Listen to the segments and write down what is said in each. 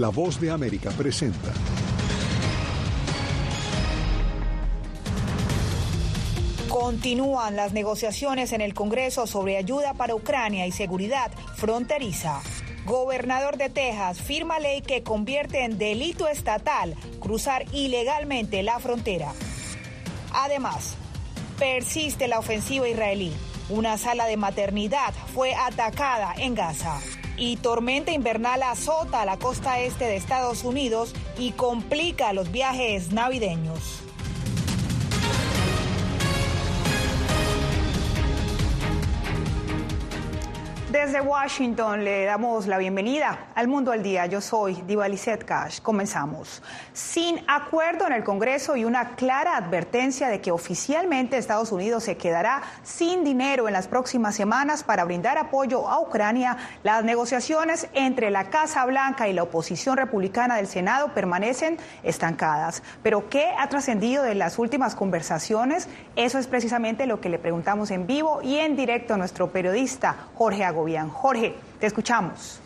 La voz de América presenta. Continúan las negociaciones en el Congreso sobre ayuda para Ucrania y seguridad fronteriza. Gobernador de Texas firma ley que convierte en delito estatal cruzar ilegalmente la frontera. Además, persiste la ofensiva israelí. Una sala de maternidad fue atacada en Gaza. Y tormenta invernal azota la costa este de Estados Unidos y complica los viajes navideños. Desde Washington le damos la bienvenida al Mundo al Día. Yo soy Diva Cash. Comenzamos. Sin acuerdo en el Congreso y una clara advertencia de que oficialmente Estados Unidos se quedará sin dinero en las próximas semanas para brindar apoyo a Ucrania, las negociaciones entre la Casa Blanca y la oposición republicana del Senado permanecen estancadas. Pero ¿qué ha trascendido de las últimas conversaciones? Eso es precisamente lo que le preguntamos en vivo y en directo a nuestro periodista Jorge Jorge, te escuchamos.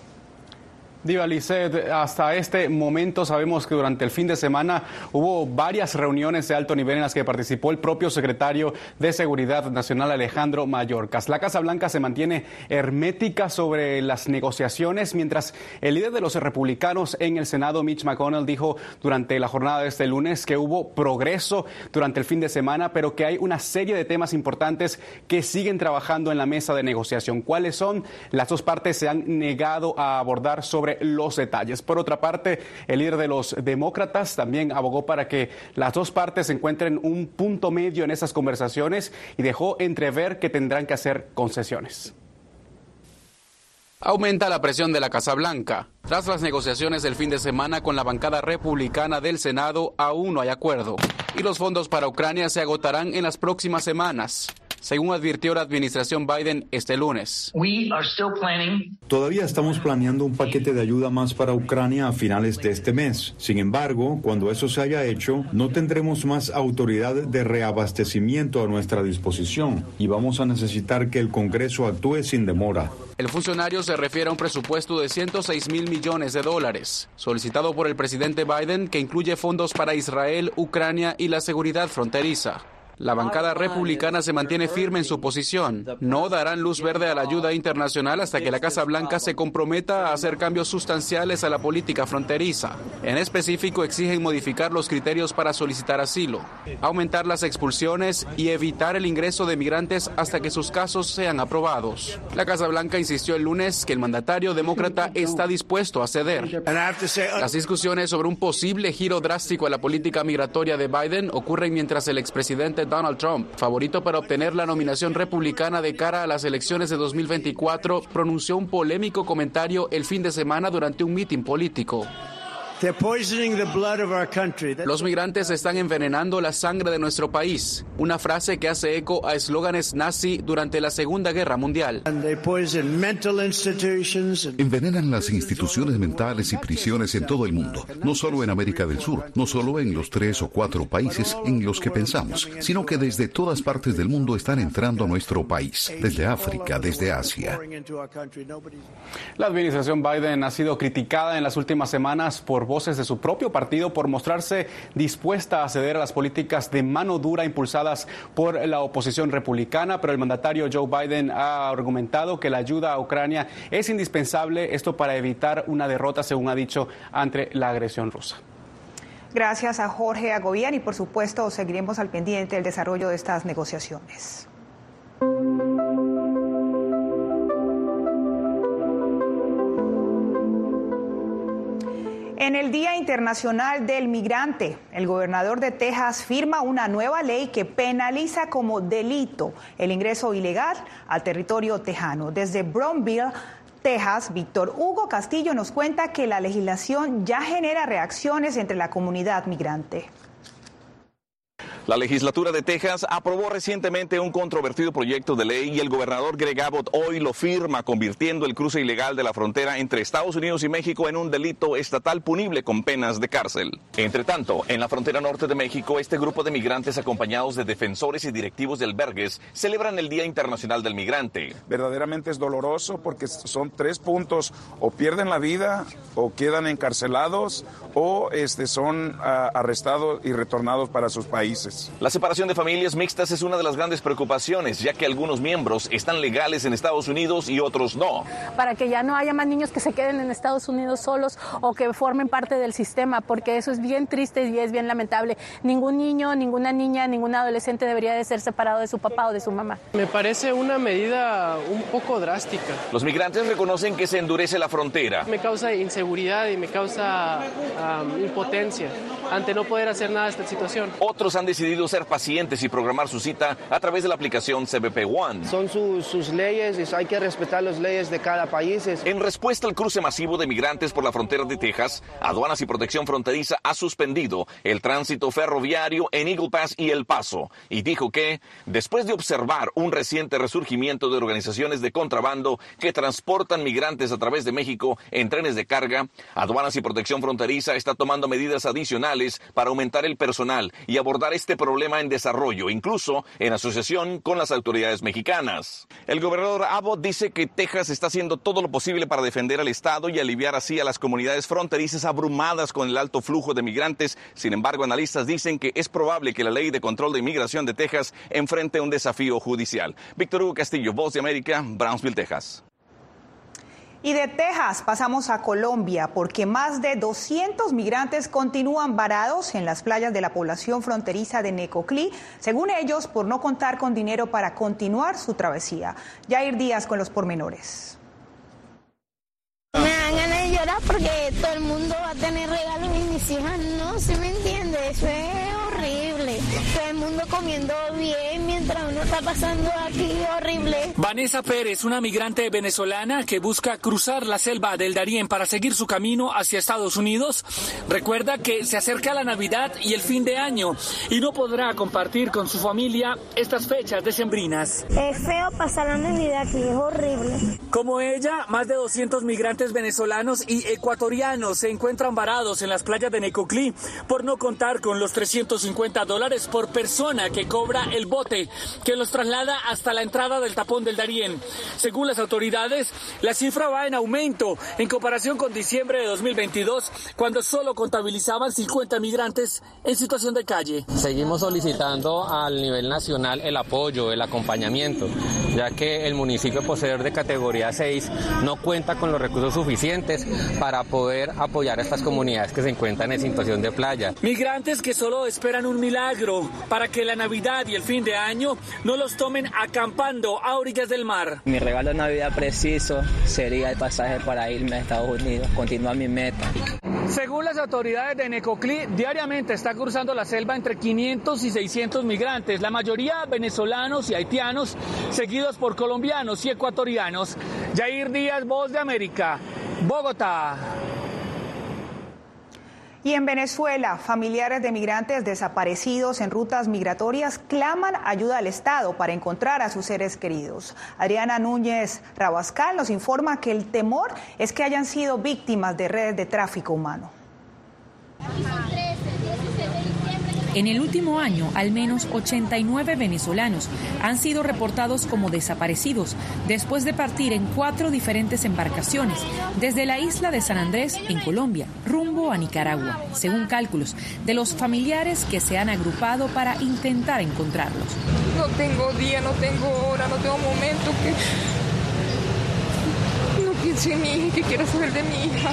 Diva Lisset, hasta este momento sabemos que durante el fin de semana hubo varias reuniones de alto nivel en las que participó el propio secretario de Seguridad Nacional Alejandro Mayorkas. La Casa Blanca se mantiene hermética sobre las negociaciones, mientras el líder de los republicanos en el Senado, Mitch McConnell, dijo durante la jornada de este lunes que hubo progreso durante el fin de semana, pero que hay una serie de temas importantes que siguen trabajando en la mesa de negociación. ¿Cuáles son? Las dos partes se han negado a abordar sobre los detalles. Por otra parte, el líder de los demócratas también abogó para que las dos partes encuentren un punto medio en esas conversaciones y dejó entrever que tendrán que hacer concesiones. Aumenta la presión de la Casa Blanca. Tras las negociaciones del fin de semana con la bancada republicana del Senado, aún no hay acuerdo. Y los fondos para Ucrania se agotarán en las próximas semanas según advirtió la administración Biden este lunes. Todavía estamos planeando un paquete de ayuda más para Ucrania a finales de este mes. Sin embargo, cuando eso se haya hecho, no tendremos más autoridad de reabastecimiento a nuestra disposición y vamos a necesitar que el Congreso actúe sin demora. El funcionario se refiere a un presupuesto de 106 mil millones de dólares, solicitado por el presidente Biden, que incluye fondos para Israel, Ucrania y la seguridad fronteriza. La bancada republicana se mantiene firme en su posición. No darán luz verde a la ayuda internacional hasta que la Casa Blanca se comprometa a hacer cambios sustanciales a la política fronteriza. En específico, exigen modificar los criterios para solicitar asilo, aumentar las expulsiones y evitar el ingreso de migrantes hasta que sus casos sean aprobados. La Casa Blanca insistió el lunes que el mandatario demócrata está dispuesto a ceder. Las discusiones sobre un posible giro drástico a la política migratoria de Biden ocurren mientras el expresidente Donald Trump, favorito para obtener la nominación republicana de cara a las elecciones de 2024, pronunció un polémico comentario el fin de semana durante un mitin político. Los migrantes están envenenando la sangre de nuestro país, una frase que hace eco a eslóganes nazi durante la Segunda Guerra Mundial. Envenenan las instituciones mentales y prisiones en todo el mundo, no solo en América del Sur, no solo en los tres o cuatro países en los que pensamos, sino que desde todas partes del mundo están entrando a nuestro país, desde África, desde Asia. La administración Biden ha sido criticada en las últimas semanas por voces de su propio partido por mostrarse dispuesta a ceder a las políticas de mano dura impulsadas por la oposición republicana, pero el mandatario Joe Biden ha argumentado que la ayuda a Ucrania es indispensable, esto para evitar una derrota, según ha dicho, ante la agresión rusa. Gracias a Jorge Agobián y por supuesto seguiremos al pendiente del desarrollo de estas negociaciones. En el Día Internacional del Migrante, el gobernador de Texas firma una nueva ley que penaliza como delito el ingreso ilegal al territorio tejano. Desde Brownville, Texas, Víctor Hugo Castillo nos cuenta que la legislación ya genera reacciones entre la comunidad migrante. La legislatura de Texas aprobó recientemente un controvertido proyecto de ley y el gobernador Greg Abbott hoy lo firma, convirtiendo el cruce ilegal de la frontera entre Estados Unidos y México en un delito estatal punible con penas de cárcel. Entre tanto, en la frontera norte de México, este grupo de migrantes acompañados de defensores y directivos de albergues celebran el Día Internacional del Migrante. Verdaderamente es doloroso porque son tres puntos, o pierden la vida, o quedan encarcelados, o este, son uh, arrestados y retornados para sus países. La separación de familias mixtas es una de las grandes preocupaciones, ya que algunos miembros están legales en Estados Unidos y otros no. Para que ya no haya más niños que se queden en Estados Unidos solos o que formen parte del sistema, porque eso es bien triste y es bien lamentable. Ningún niño, ninguna niña, ningún adolescente debería de ser separado de su papá o de su mamá. Me parece una medida un poco drástica. Los migrantes reconocen que se endurece la frontera. Me causa inseguridad y me causa um, impotencia ante no poder hacer nada de esta situación. Otros han decidido decidido ser pacientes y programar su cita a través de la aplicación CBP One. Son sus leyes y hay que respetar las leyes de cada país. En respuesta al cruce masivo de migrantes por la frontera de Texas, Aduanas y Protección Fronteriza ha suspendido el tránsito ferroviario en Eagle Pass y El Paso y dijo que, después de observar un reciente resurgimiento de organizaciones de contrabando que transportan migrantes a través de México en trenes de carga, Aduanas y Protección Fronteriza está tomando medidas adicionales para aumentar el personal y abordar este este problema en desarrollo, incluso en asociación con las autoridades mexicanas. El gobernador Abbott dice que Texas está haciendo todo lo posible para defender al Estado y aliviar así a las comunidades fronterizas abrumadas con el alto flujo de migrantes. Sin embargo, analistas dicen que es probable que la ley de control de inmigración de Texas enfrente un desafío judicial. Víctor Hugo Castillo, Voz de América, Brownsville, Texas. Y de Texas pasamos a Colombia porque más de 200 migrantes continúan varados en las playas de la población fronteriza de Necoclí, según ellos por no contar con dinero para continuar su travesía. Jair Díaz con los pormenores. Me dan ganas de llorar porque todo el mundo va a tener regalos y mis hijas no, ¿se me entiende? Eso es. Todo el mundo comiendo bien mientras uno está pasando aquí horrible. Vanessa Pérez, una migrante venezolana que busca cruzar la selva del Darién para seguir su camino hacia Estados Unidos, recuerda que se acerca la Navidad y el fin de año y no podrá compartir con su familia estas fechas decembrinas. Es feo pasar la Navidad aquí, es horrible. Como ella, más de 200 migrantes venezolanos y ecuatorianos se encuentran varados en las playas de Necoclí por no contar con los 350 dólares por persona que cobra el bote que los traslada hasta la entrada del tapón del Darién. Según las autoridades, la cifra va en aumento en comparación con diciembre de 2022, cuando solo contabilizaban 50 migrantes en situación de calle. Seguimos solicitando al nivel nacional el apoyo, el acompañamiento, ya que el municipio poseedor de categoría 6 no cuenta con los recursos suficientes para poder apoyar a estas comunidades que se encuentran en situación de playa. Migrantes que solo esperan un milagro para que la Navidad y el fin de año no los tomen acampando a orillas del mar. Mi regalo de Navidad preciso sería el pasaje para irme a Estados Unidos, continuar mi meta. Según las autoridades de Necoclí, diariamente está cruzando la selva entre 500 y 600 migrantes, la mayoría venezolanos y haitianos, seguidos por colombianos y ecuatorianos. Jair Díaz, Voz de América, Bogotá. Y en Venezuela, familiares de migrantes desaparecidos en rutas migratorias claman ayuda al Estado para encontrar a sus seres queridos. Adriana Núñez Rabascal nos informa que el temor es que hayan sido víctimas de redes de tráfico humano. En el último año, al menos 89 venezolanos han sido reportados como desaparecidos después de partir en cuatro diferentes embarcaciones desde la isla de San Andrés, en Colombia, rumbo a Nicaragua, según cálculos de los familiares que se han agrupado para intentar encontrarlos. No tengo día, no tengo hora, no tengo momento que... No piense en mi hija, que quiero saber de mi hija.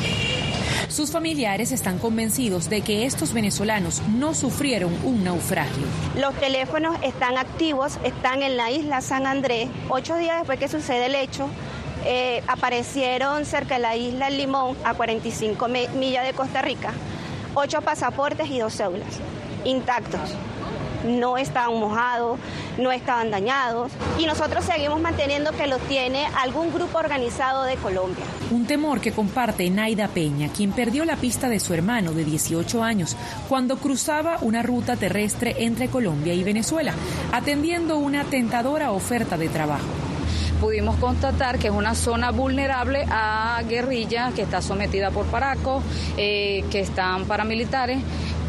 Sus familiares están convencidos de que estos venezolanos no sufrieron un naufragio. Los teléfonos están activos, están en la isla San Andrés. Ocho días después que sucede el hecho, eh, aparecieron cerca de la isla Limón, a 45 millas de Costa Rica, ocho pasaportes y dos cédulas intactos. No estaban mojados, no estaban dañados y nosotros seguimos manteniendo que los tiene algún grupo organizado de Colombia. Un temor que comparte Naida Peña, quien perdió la pista de su hermano de 18 años cuando cruzaba una ruta terrestre entre Colombia y Venezuela, atendiendo una tentadora oferta de trabajo pudimos constatar que es una zona vulnerable a guerrilla que está sometida por paracos, eh, que están paramilitares,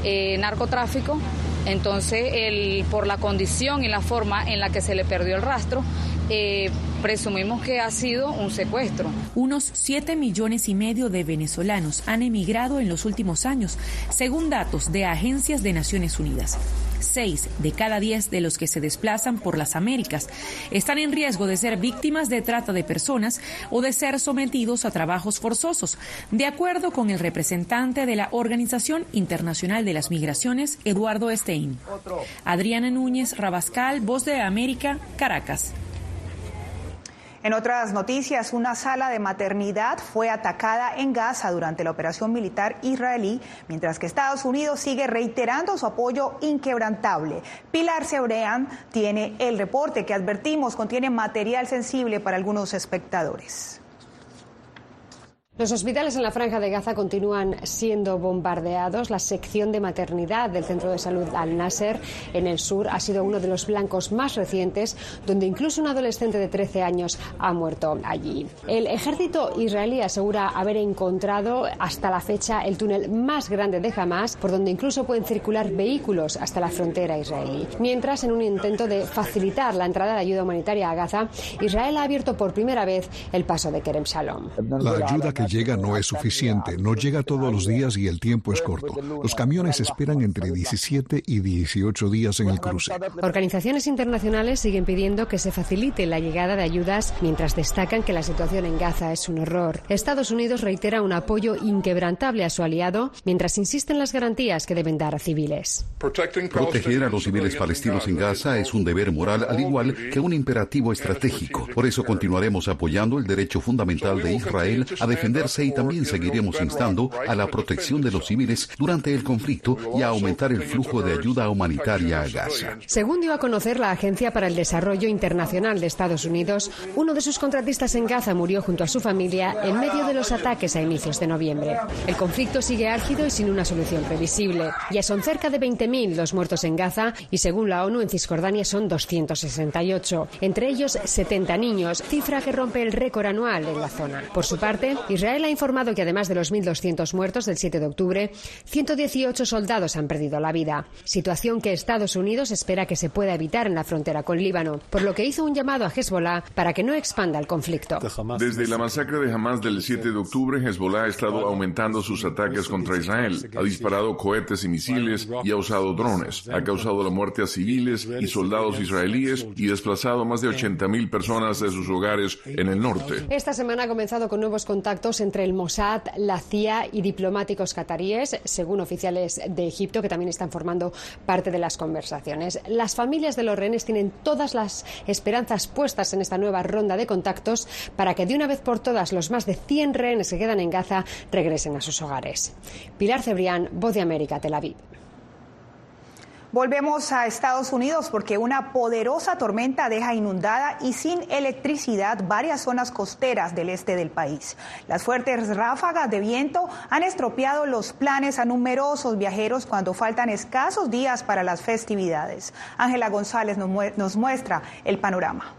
eh, narcotráfico. Entonces, el, por la condición y la forma en la que se le perdió el rastro, eh, presumimos que ha sido un secuestro. Unos 7 millones y medio de venezolanos han emigrado en los últimos años, según datos de agencias de Naciones Unidas. Seis de cada diez de los que se desplazan por las Américas están en riesgo de ser víctimas de trata de personas o de ser sometidos a trabajos forzosos, de acuerdo con el representante de la Organización Internacional de las Migraciones, Eduardo Stein. Adriana Núñez Rabascal, Voz de América, Caracas. En otras noticias, una sala de maternidad fue atacada en Gaza durante la operación militar israelí, mientras que Estados Unidos sigue reiterando su apoyo inquebrantable. Pilar Sebrean tiene el reporte que advertimos contiene material sensible para algunos espectadores. Los hospitales en la franja de Gaza continúan siendo bombardeados. La sección de maternidad del Centro de Salud Al-Nasser en el sur ha sido uno de los blancos más recientes, donde incluso un adolescente de 13 años ha muerto allí. El ejército israelí asegura haber encontrado hasta la fecha el túnel más grande de Hamas, por donde incluso pueden circular vehículos hasta la frontera israelí. Mientras, en un intento de facilitar la entrada de ayuda humanitaria a Gaza, Israel ha abierto por primera vez el paso de Kerem Shalom. La ayuda que llega no es suficiente, no llega todos los días y el tiempo es corto. Los camiones esperan entre 17 y 18 días en el cruce. Organizaciones internacionales siguen pidiendo que se facilite la llegada de ayudas mientras destacan que la situación en Gaza es un horror. Estados Unidos reitera un apoyo inquebrantable a su aliado mientras insiste en las garantías que deben dar a civiles. Proteger a los civiles palestinos en Gaza es un deber moral al igual que un imperativo estratégico. Por eso continuaremos apoyando el derecho fundamental de Israel a defender y también seguiremos instando a la protección de los civiles durante el conflicto y a aumentar el flujo de ayuda humanitaria a Gaza. Según dio a conocer la Agencia para el Desarrollo Internacional de Estados Unidos, uno de sus contratistas en Gaza murió junto a su familia en medio de los ataques a inicios de noviembre. El conflicto sigue álgido y sin una solución previsible. Ya son cerca de 20.000 los muertos en Gaza y según la ONU en Cisjordania son 268, entre ellos 70 niños, cifra que rompe el récord anual en la zona. Por su parte, Israel ha informado que además de los 1.200 muertos del 7 de octubre, 118 soldados han perdido la vida, situación que Estados Unidos espera que se pueda evitar en la frontera con Líbano, por lo que hizo un llamado a Hezbollah para que no expanda el conflicto. Desde la masacre de Hamas del 7 de octubre, Hezbollah ha estado aumentando sus ataques contra Israel, ha disparado cohetes y misiles y ha usado drones, ha causado la muerte a civiles y soldados israelíes y desplazado más de 80.000 personas de sus hogares en el norte. Esta semana ha comenzado con nuevos contactos entre el Mossad, la CIA y diplomáticos cataríes, según oficiales de Egipto, que también están formando parte de las conversaciones. Las familias de los rehenes tienen todas las esperanzas puestas en esta nueva ronda de contactos para que de una vez por todas los más de 100 rehenes que quedan en Gaza regresen a sus hogares. Pilar Cebrián, Voz de América, Tel Aviv. Volvemos a Estados Unidos porque una poderosa tormenta deja inundada y sin electricidad varias zonas costeras del este del país. Las fuertes ráfagas de viento han estropeado los planes a numerosos viajeros cuando faltan escasos días para las festividades. Ángela González nos muestra el panorama.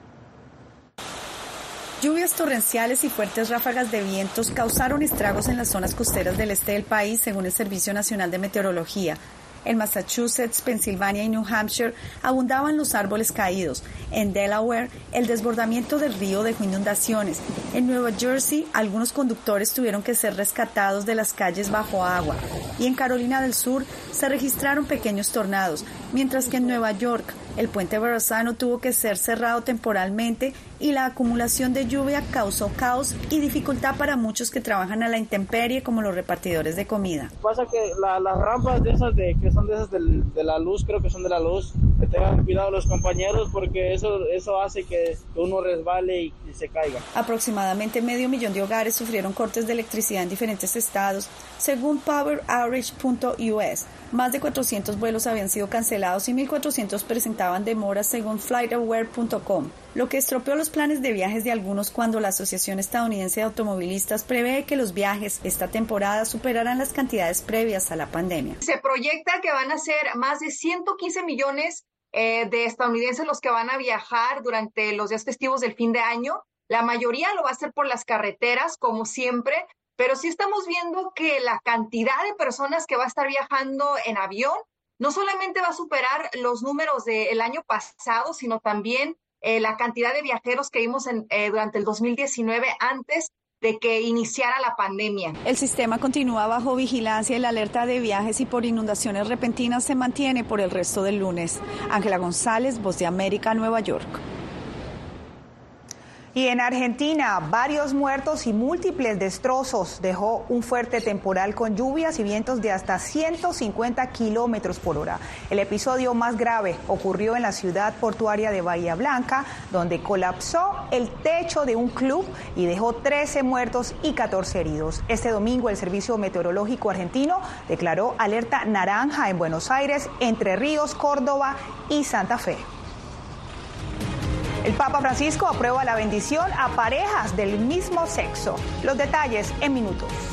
Lluvias torrenciales y fuertes ráfagas de vientos causaron estragos en las zonas costeras del este del país, según el Servicio Nacional de Meteorología. En Massachusetts, Pensilvania y New Hampshire abundaban los árboles caídos. En Delaware, el desbordamiento del río dejó inundaciones. En Nueva Jersey, algunos conductores tuvieron que ser rescatados de las calles bajo agua. Y en Carolina del Sur se registraron pequeños tornados, mientras que en Nueva York, el puente Verrazano tuvo que ser cerrado temporalmente y la acumulación de lluvia causó caos y dificultad para muchos que trabajan a la intemperie como los repartidores de comida. Pasa que las rampas de esas de, que son de esas de la luz, creo que son de la luz, que tengan cuidado los compañeros porque eso, eso hace que uno resbale y, se caiga. Aproximadamente medio millón de hogares sufrieron cortes de electricidad en diferentes estados, según PowerOutage.us. Más de 400 vuelos habían sido cancelados y 1.400 presentaban demoras según FlightAware.com, lo que estropeó los planes de viajes de algunos cuando la Asociación Estadounidense de Automovilistas prevé que los viajes esta temporada superarán las cantidades previas a la pandemia. Se proyecta que van a ser más de 115 millones eh, de estadounidenses los que van a viajar durante los días festivos del fin de año. La mayoría lo va a hacer por las carreteras, como siempre, pero sí estamos viendo que la cantidad de personas que va a estar viajando en avión no solamente va a superar los números del año pasado, sino también eh, la cantidad de viajeros que vimos en, eh, durante el 2019 antes de que iniciara la pandemia. El sistema continúa bajo vigilancia y la alerta de viajes y por inundaciones repentinas se mantiene por el resto del lunes. Ángela González, Voz de América, Nueva York. Y en Argentina, varios muertos y múltiples destrozos dejó un fuerte temporal con lluvias y vientos de hasta 150 kilómetros por hora. El episodio más grave ocurrió en la ciudad portuaria de Bahía Blanca, donde colapsó el techo de un club y dejó 13 muertos y 14 heridos. Este domingo, el Servicio Meteorológico Argentino declaró alerta naranja en Buenos Aires, Entre Ríos, Córdoba y Santa Fe. El Papa Francisco aprueba la bendición a parejas del mismo sexo. Los detalles en minutos.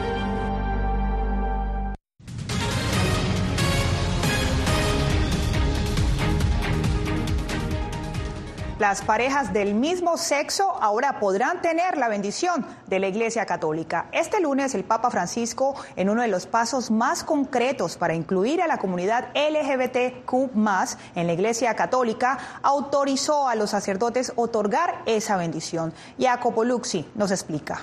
Las parejas del mismo sexo ahora podrán tener la bendición de la Iglesia Católica. Este lunes el Papa Francisco, en uno de los pasos más concretos para incluir a la comunidad LGBTQ en la Iglesia Católica, autorizó a los sacerdotes otorgar esa bendición. Jacopo Luxi nos explica.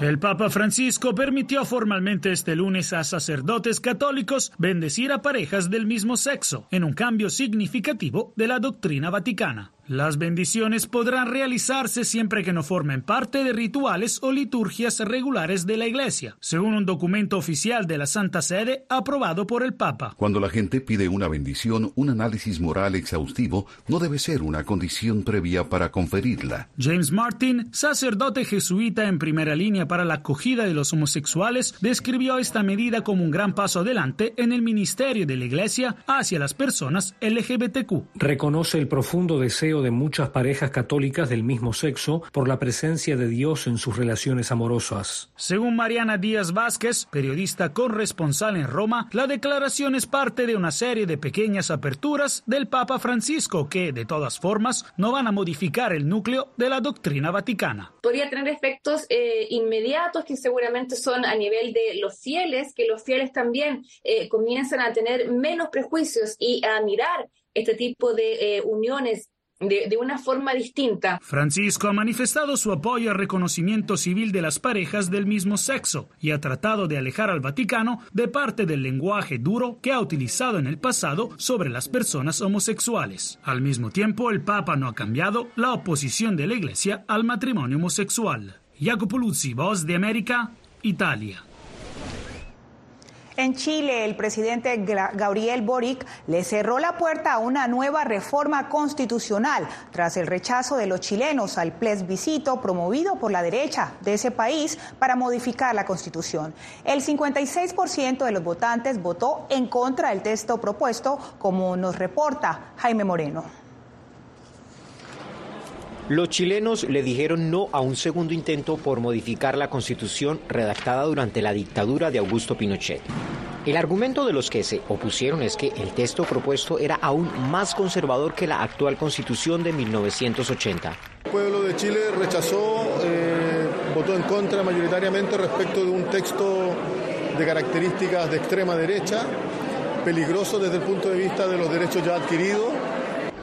El Papa Francisco permitió formalmente este lunes a sacerdotes católicos bendecir a parejas del mismo sexo, en un cambio significativo de la doctrina vaticana. Las bendiciones podrán realizarse siempre que no formen parte de rituales o liturgias regulares de la Iglesia, según un documento oficial de la Santa Sede aprobado por el Papa. Cuando la gente pide una bendición, un análisis moral exhaustivo no debe ser una condición previa para conferirla. James Martin, sacerdote jesuita en primera línea para la acogida de los homosexuales, describió esta medida como un gran paso adelante en el ministerio de la Iglesia hacia las personas LGBTQ. Reconoce el profundo deseo deseo de muchas parejas católicas del mismo sexo por la presencia de Dios en sus relaciones amorosas. Según Mariana Díaz Vázquez, periodista corresponsal en Roma, la declaración es parte de una serie de pequeñas aperturas del Papa Francisco que, de todas formas, no van a modificar el núcleo de la doctrina vaticana. Podría tener efectos eh, inmediatos que seguramente son a nivel de los fieles, que los fieles también eh, comienzan a tener menos prejuicios y a mirar este tipo de eh, uniones de, una forma distinta. Francisco ha manifestado su apoyo al reconocimiento civil de las parejas del mismo sexo y ha tratado de alejar al Vaticano de parte del lenguaje duro que ha utilizado en el pasado sobre las personas homosexuales. Al mismo tiempo, el Papa no ha cambiado la oposición de la Iglesia al matrimonio homosexual. Jacopo Luzzi, Voz de América, Italia. En Chile, el presidente Gabriel Boric le cerró la puerta a una nueva reforma constitucional tras el rechazo de los chilenos al plebiscito promovido por la derecha de ese país para modificar la constitución. El 56% de los votantes votó en contra del texto propuesto, como nos reporta Jaime Moreno. Los chilenos le dijeron no a un segundo intento por modificar la constitución redactada durante la dictadura de Augusto Pinochet. El argumento de los que se opusieron es que el texto propuesto era aún más conservador que la actual constitución de 1980. El pueblo de Chile rechazó, eh, votó en contra mayoritariamente respecto de un texto de características de extrema derecha, peligroso desde el punto de vista de los derechos ya adquiridos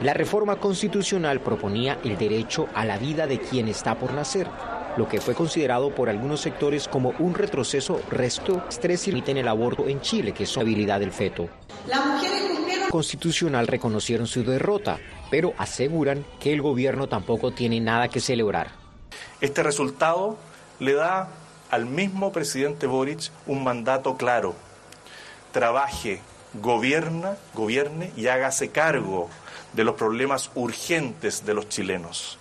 la reforma constitucional proponía el derecho a la vida de quien está por nacer, lo que fue considerado por algunos sectores como un retroceso resto estrés y el aborto en Chile, que es la habilidad del feto. Las mujeres constitucional reconocieron su derrota, pero aseguran que el gobierno tampoco tiene nada que celebrar. Este resultado le da al mismo presidente Boric un mandato claro. Trabaje, gobierna, gobierne y hágase cargo de los problemas urgentes de los chilenos.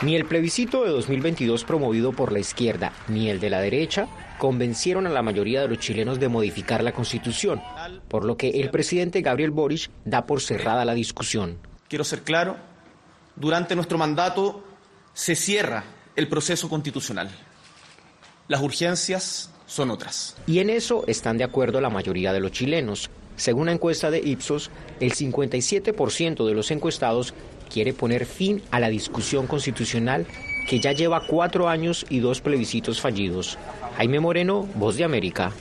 Ni el plebiscito de 2022 promovido por la izquierda ni el de la derecha convencieron a la mayoría de los chilenos de modificar la constitución, por lo que el presidente Gabriel Boric da por cerrada la discusión. Quiero ser claro, durante nuestro mandato se cierra el proceso constitucional. Las urgencias son otras. Y en eso están de acuerdo la mayoría de los chilenos, según una encuesta de Ipsos, el 57% de los encuestados quiere poner fin a la discusión constitucional que ya lleva cuatro años y dos plebiscitos fallidos. Jaime Moreno, Voz de América.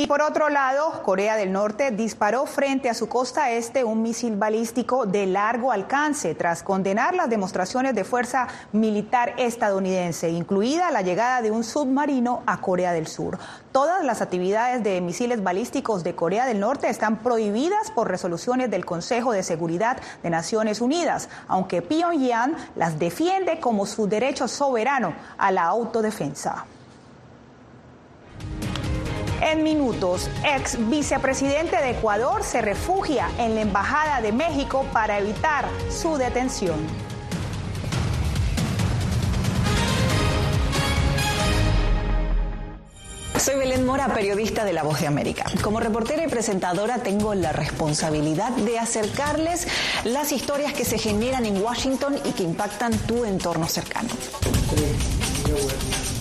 Y por otro lado, Corea del Norte disparó frente a su costa este un misil balístico de largo alcance tras condenar las demostraciones de fuerza militar estadounidense, incluida la llegada de un submarino a Corea del Sur. Todas las actividades de misiles balísticos de Corea del Norte están prohibidas por resoluciones del Consejo de Seguridad de Naciones Unidas, aunque Pyongyang las defiende como su derecho soberano a la autodefensa. En minutos, ex vicepresidente de Ecuador se refugia en la Embajada de México para evitar su detención. Soy Belén Mora, periodista de La Voz de América. Como reportera y presentadora tengo la responsabilidad de acercarles las historias que se generan en Washington y que impactan tu entorno cercano.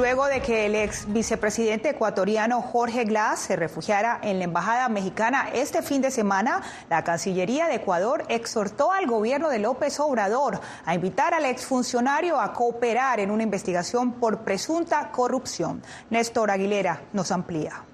Luego de que el ex vicepresidente ecuatoriano Jorge Glass se refugiara en la embajada mexicana este fin de semana, la Cancillería de Ecuador exhortó al gobierno de López Obrador a invitar al exfuncionario a cooperar en una investigación por presunta corrupción. Néstor Aguilera nos amplía.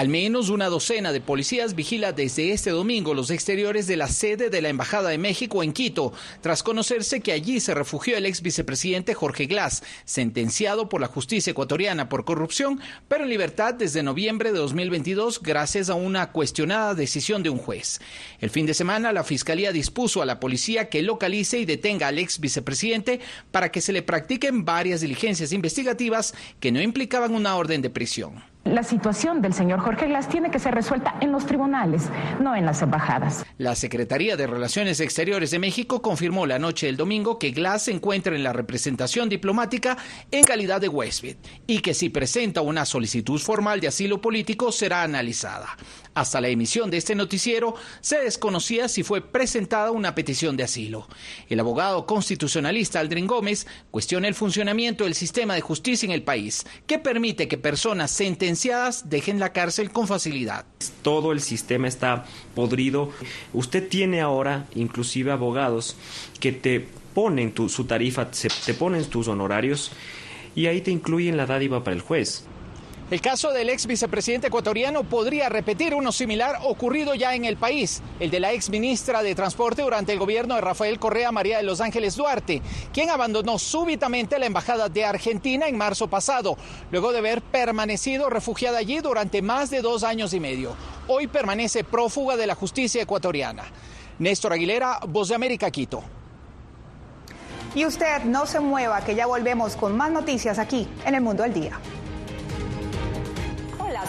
Al menos una docena de policías vigila desde este domingo los exteriores de la sede de la Embajada de México en Quito, tras conocerse que allí se refugió el ex vicepresidente Jorge Glass, sentenciado por la justicia ecuatoriana por corrupción, pero en libertad desde noviembre de 2022 gracias a una cuestionada decisión de un juez. El fin de semana la Fiscalía dispuso a la policía que localice y detenga al ex vicepresidente para que se le practiquen varias diligencias investigativas que no implicaban una orden de prisión. La situación del señor Jorge Glass tiene que ser resuelta en los tribunales, no en las embajadas. La Secretaría de Relaciones Exteriores de México confirmó la noche del domingo que Glass se encuentra en la representación diplomática en calidad de huésped y que si presenta una solicitud formal de asilo político será analizada. Hasta la emisión de este noticiero se desconocía si fue presentada una petición de asilo. El abogado constitucionalista Aldrin Gómez cuestiona el funcionamiento del sistema de justicia en el país, que permite que personas sentenciadas dejen la cárcel con facilidad. Todo el sistema está podrido. Usted tiene ahora inclusive abogados que te ponen su tarifa, te ponen tus honorarios y ahí te incluyen la dádiva para el juez. El caso del ex vicepresidente ecuatoriano podría repetir uno similar ocurrido ya en el país, el de la ex ministra de Transporte durante el gobierno de Rafael Correa María de Los Ángeles Duarte, quien abandonó súbitamente la embajada de Argentina en marzo pasado, luego de haber permanecido refugiada allí durante más de dos años y medio. Hoy permanece prófuga de la justicia ecuatoriana. Néstor Aguilera, Voz de América, Quito. Y usted no se mueva, que ya volvemos con más noticias aquí en el Mundo al Día.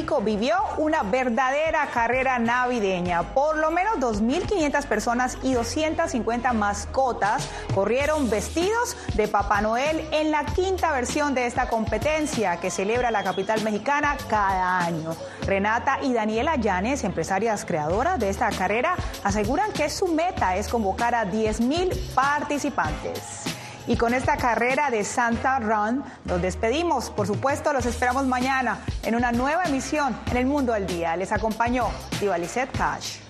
México vivió una verdadera carrera navideña. Por lo menos 2.500 personas y 250 mascotas corrieron vestidos de Papá Noel en la quinta versión de esta competencia que celebra la capital mexicana cada año. Renata y Daniela Llanes, empresarias creadoras de esta carrera, aseguran que su meta es convocar a 10.000 participantes. Y con esta carrera de Santa Run nos despedimos. Por supuesto, los esperamos mañana en una nueva emisión en El Mundo al Día. Les acompañó Diva Cash.